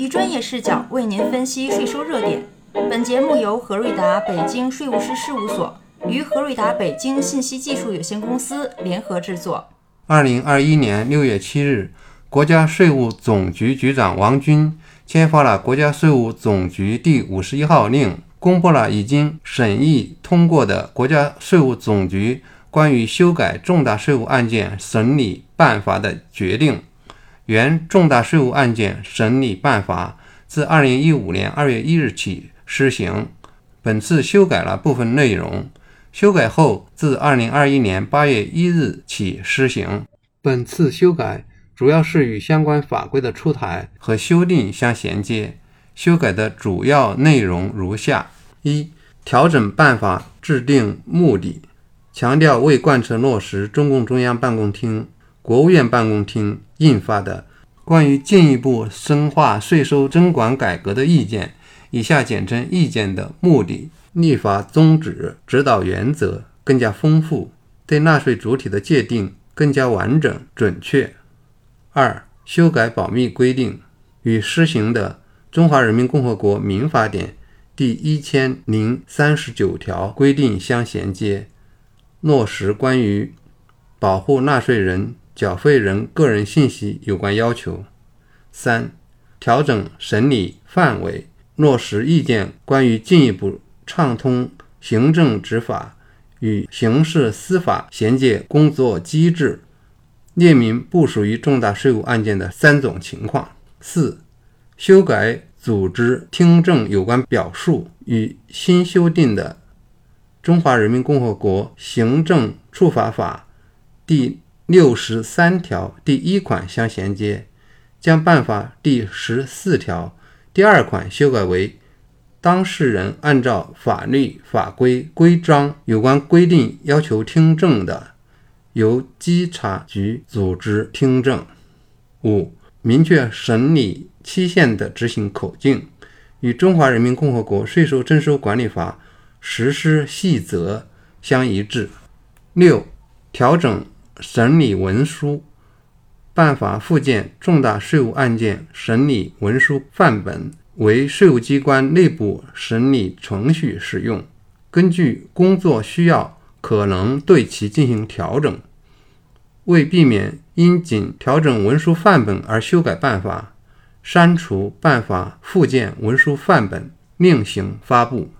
以专业视角为您分析税收热点。本节目由何瑞达北京税务师事务所与何瑞达北京信息技术有限公司联合制作。二零二一年六月七日，国家税务总局局长王军签发了国家税务总局第五十一号令，公布了已经审议通过的国家税务总局关于修改重大税务案件审理办法的决定。原重大税务案件审理办法自二零一五年二月一日起施行，本次修改了部分内容。修改后，自二零二一年八月一日起施行。本次修改主要是与相关法规的出台和修订相衔接。修改的主要内容如下：一、调整办法制定目的，强调为贯彻落实中共中央办公厅。国务院办公厅印发的《关于进一步深化税收征管改革的意见》（以下简称意见）的目的、立法宗旨、指导原则更加丰富，对纳税主体的界定更加完整准确。二、修改保密规定，与施行的《中华人民共和国民法典》第一千零三十九条规定相衔接，落实关于保护纳税人。缴费人个人信息有关要求。三、调整审理范围，落实意见关于进一步畅通行政执法与刑事司法衔接工作机制，列明不属于重大税务案件的三种情况。四、修改组织听证有关表述，与新修订的《中华人民共和国行政处罚法》第。六十三条第一款相衔接，将办法第十四条第二款修改为：当事人按照法律法规规章有关规定要求听证的，由稽查局组织听证。五、明确审理期限的执行口径，与《中华人民共和国税收征收管理法实施细则》相一致。六、调整。审理文书办法附件重大税务案件审理文书范本为税务机关内部审理程序使用，根据工作需要，可能对其进行调整。为避免因仅调整文书范本而修改办法，删除办法附件文书范本，另行发布。